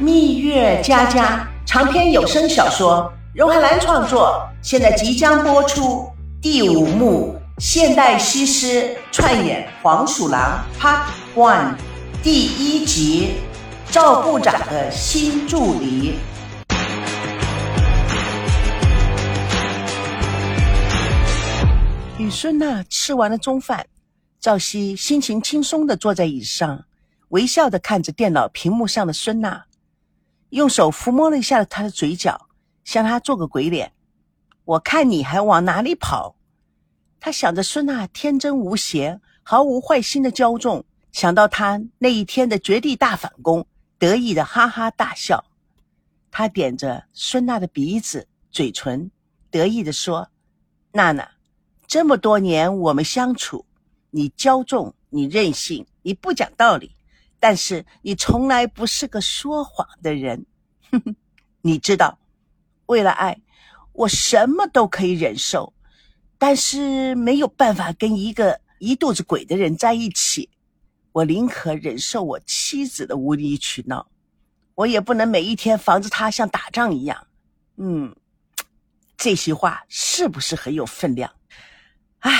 蜜月佳佳长篇有声小说，荣海兰创作，现在即将播出第五幕。现代西施串演黄鼠狼 Part One 第一集，赵部长的新助理。与孙娜吃完了中饭，赵熙心情轻松的坐在椅子上，微笑的看着电脑屏幕上的孙娜。用手抚摸了一下他的嘴角，向他做个鬼脸。我看你还往哪里跑？他想着孙娜天真无邪、毫无坏心的骄纵，想到他那一天的绝地大反攻，得意的哈哈大笑。他点着孙娜的鼻子、嘴唇，得意的说：“娜娜，这么多年我们相处，你骄纵，你任性，你不讲道理。”但是你从来不是个说谎的人，哼哼，你知道，为了爱，我什么都可以忍受，但是没有办法跟一个一肚子鬼的人在一起。我宁可忍受我妻子的无理取闹，我也不能每一天防着他像打仗一样。嗯，这些话是不是很有分量？唉，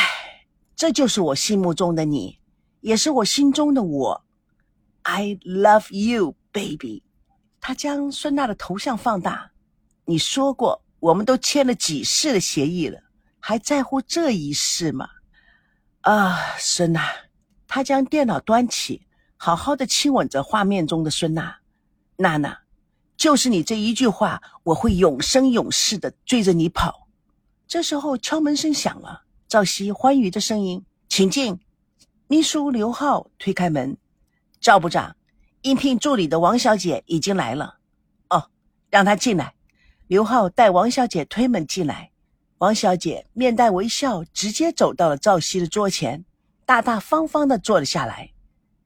这就是我心目中的你，也是我心中的我。I love you, baby。他将孙娜的头像放大。你说过，我们都签了几世的协议了，还在乎这一世吗？啊，孙娜。他将电脑端起，好好的亲吻着画面中的孙娜。娜娜，就是你这一句话，我会永生永世的追着你跑。这时候敲门声响了，赵熙欢愉的声音：“请进。”秘书刘浩推开门。赵部长，应聘助理的王小姐已经来了。哦，让她进来。刘浩带王小姐推门进来。王小姐面带微笑，直接走到了赵熙的桌前，大大方方的坐了下来。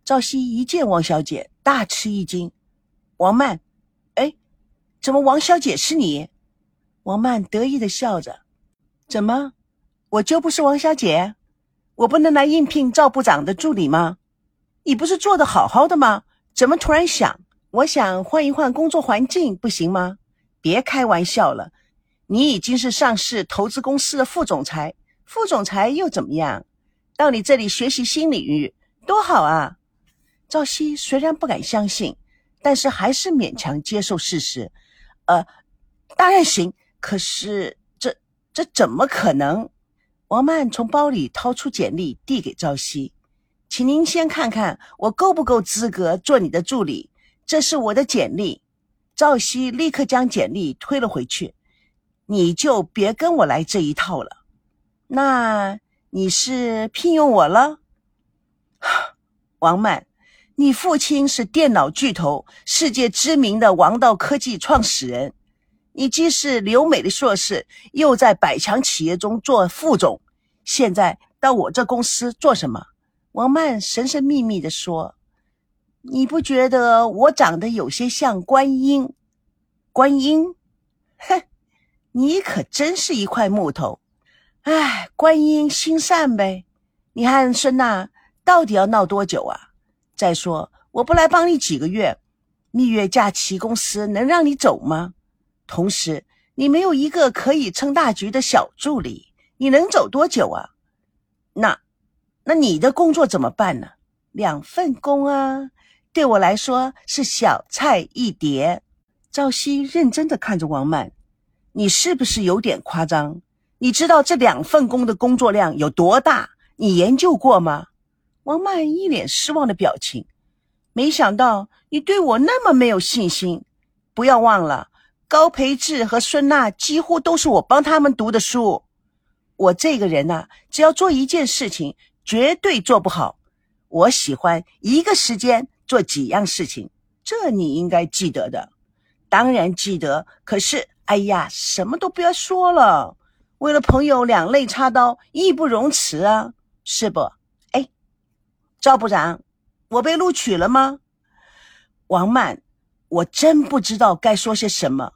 赵熙一见王小姐，大吃一惊：“王曼，哎，怎么王小姐是你？”王曼得意的笑着：“怎么，我就不是王小姐？我不能来应聘赵部长的助理吗？”你不是做的好好的吗？怎么突然想？我想换一换工作环境，不行吗？别开玩笑了，你已经是上市投资公司的副总裁，副总裁又怎么样？到你这里学习新领域，多好啊！赵熙虽然不敢相信，但是还是勉强接受事实。呃，当然行，可是这这怎么可能？王曼从包里掏出简历，递给赵熙。请您先看看我够不够资格做你的助理。这是我的简历。赵熙立刻将简历推了回去。你就别跟我来这一套了。那你是聘用我了？王曼，你父亲是电脑巨头、世界知名的王道科技创始人。你既是留美的硕士，又在百强企业中做副总，现在到我这公司做什么？王曼神神秘秘地说：“你不觉得我长得有些像观音？观音？哼，你可真是一块木头！哎，观音心善呗。你和孙娜到底要闹多久啊？再说，我不来帮你几个月，蜜月假期公司能让你走吗？同时，你没有一个可以撑大局的小助理，你能走多久啊？那……”那你的工作怎么办呢？两份工啊，对我来说是小菜一碟。赵熙认真的看着王曼，你是不是有点夸张？你知道这两份工的工作量有多大？你研究过吗？王曼一脸失望的表情。没想到你对我那么没有信心。不要忘了，高培志和孙娜几乎都是我帮他们读的书。我这个人呐，只要做一件事情。绝对做不好。我喜欢一个时间做几样事情，这你应该记得的。当然记得。可是，哎呀，什么都不要说了。为了朋友，两肋插刀，义不容辞啊，是不？哎，赵部长，我被录取了吗？王曼，我真不知道该说些什么。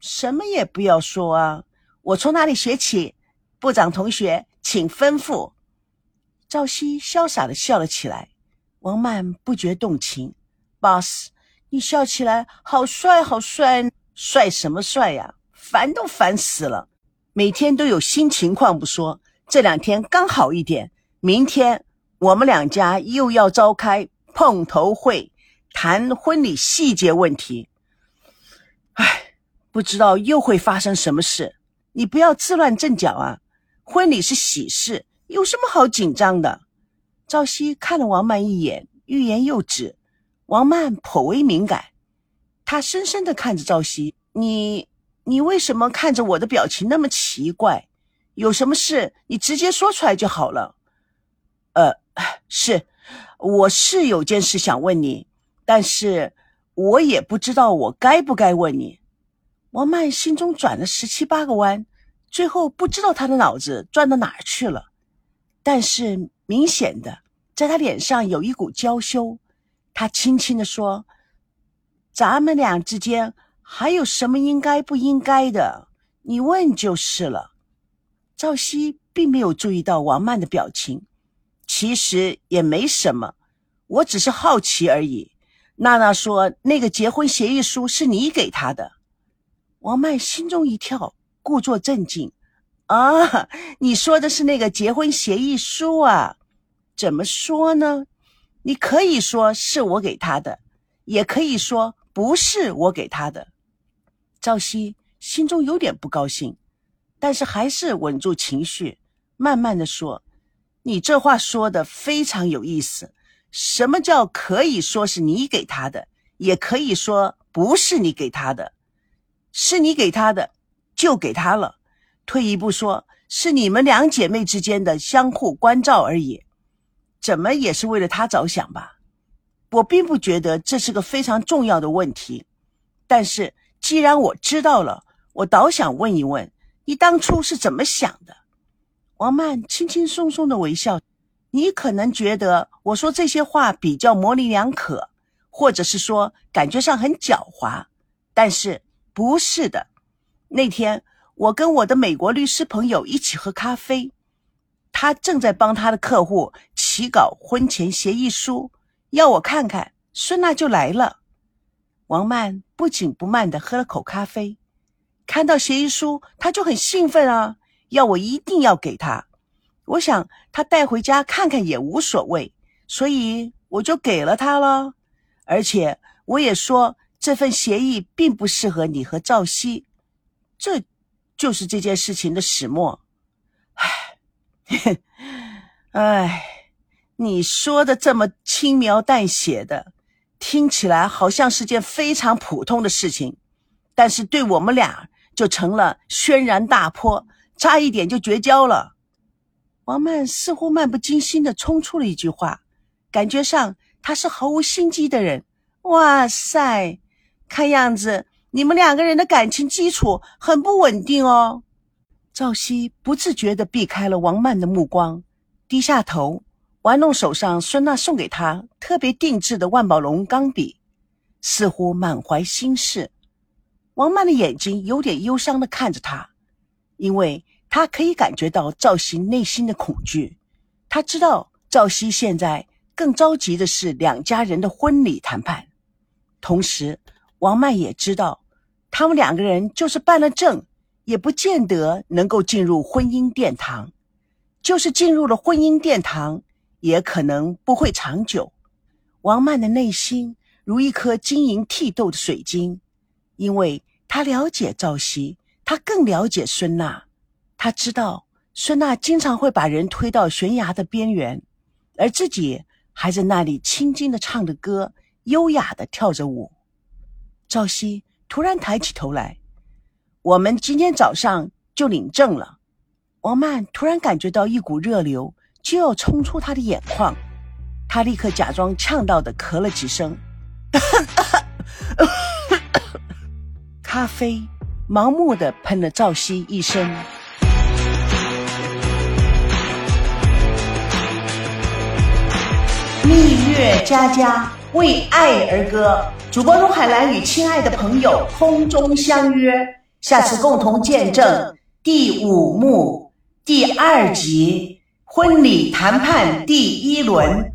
什么也不要说啊。我从哪里学起？部长同学，请吩咐。赵熙潇洒的笑了起来，王曼不觉动情。Boss，你笑起来好帅，好帅，帅什么帅呀？烦都烦死了，每天都有新情况不说，这两天刚好一点，明天我们两家又要召开碰头会，谈婚礼细节问题。唉，不知道又会发生什么事，你不要自乱阵脚啊！婚礼是喜事，有什么好紧张的？赵熙看了王曼一眼，欲言又止。王曼颇为敏感，她深深的看着赵熙：“你，你为什么看着我的表情那么奇怪？有什么事你直接说出来就好了。”“呃，是，我是有件事想问你，但是我也不知道我该不该问你。”王曼心中转了十七八个弯，最后不知道她的脑子转到哪儿去了，但是明显的，在他脸上有一股娇羞。他轻轻地说：“咱们俩之间还有什么应该不应该的？你问就是了。”赵熙并没有注意到王曼的表情，其实也没什么，我只是好奇而已。娜娜说那个结婚协议书是你给她的，王曼心中一跳，故作镇静：“啊，你说的是那个结婚协议书啊？怎么说呢？”你可以说是我给他的，也可以说不是我给他的。赵熙心中有点不高兴，但是还是稳住情绪，慢慢的说：“你这话说的非常有意思。什么叫可以说是你给他的，也可以说不是你给他的？是你给他的，就给他了。退一步说，是你们两姐妹之间的相互关照而已。”怎么也是为了他着想吧？我并不觉得这是个非常重要的问题，但是既然我知道了，我倒想问一问你当初是怎么想的。王曼轻轻松松的微笑，你可能觉得我说这些话比较模棱两可，或者是说感觉上很狡猾，但是不是的。那天我跟我的美国律师朋友一起喝咖啡。他正在帮他的客户起稿婚前协议书，要我看看。孙娜就来了。王曼不紧不慢地喝了口咖啡，看到协议书，他就很兴奋啊，要我一定要给他。我想他带回家看看也无所谓，所以我就给了他了。而且我也说这份协议并不适合你和赵熙，这就是这件事情的始末。唉。哎，你说的这么轻描淡写的，听起来好像是件非常普通的事情，但是对我们俩就成了轩然大波，差一点就绝交了。王曼似乎漫不经心的冲出了一句话，感觉上他是毫无心机的人。哇塞，看样子你们两个人的感情基础很不稳定哦。赵熙不自觉地避开了王曼的目光，低下头玩弄手上孙娜送给他特别定制的万宝龙钢笔，似乎满怀心事。王曼的眼睛有点忧伤地看着他，因为他可以感觉到赵熙内心的恐惧。他知道赵熙现在更着急的是两家人的婚礼谈判，同时王曼也知道，他们两个人就是办了证。也不见得能够进入婚姻殿堂，就是进入了婚姻殿堂，也可能不会长久。王曼的内心如一颗晶莹剔透的水晶，因为她了解赵熙，她更了解孙娜，她知道孙娜经常会把人推到悬崖的边缘，而自己还在那里轻轻的唱着歌，优雅的跳着舞。赵熙突然抬起头来。我们今天早上就领证了。王曼突然感觉到一股热流就要冲出她的眼眶，她立刻假装呛到的咳了几声，咖啡盲目的喷了赵熙一身。蜜月佳佳为爱而歌，主播陆海兰与亲爱的朋友空中相约。下次共同见证第五幕第二集婚礼谈判第一轮。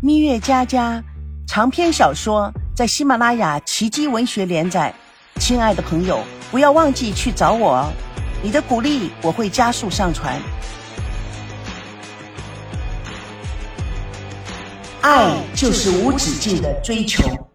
蜜月佳佳长篇小说在喜马拉雅奇迹文学连载。亲爱的朋友，不要忘记去找我哦！你的鼓励我会加速上传。爱就是无止境的追求。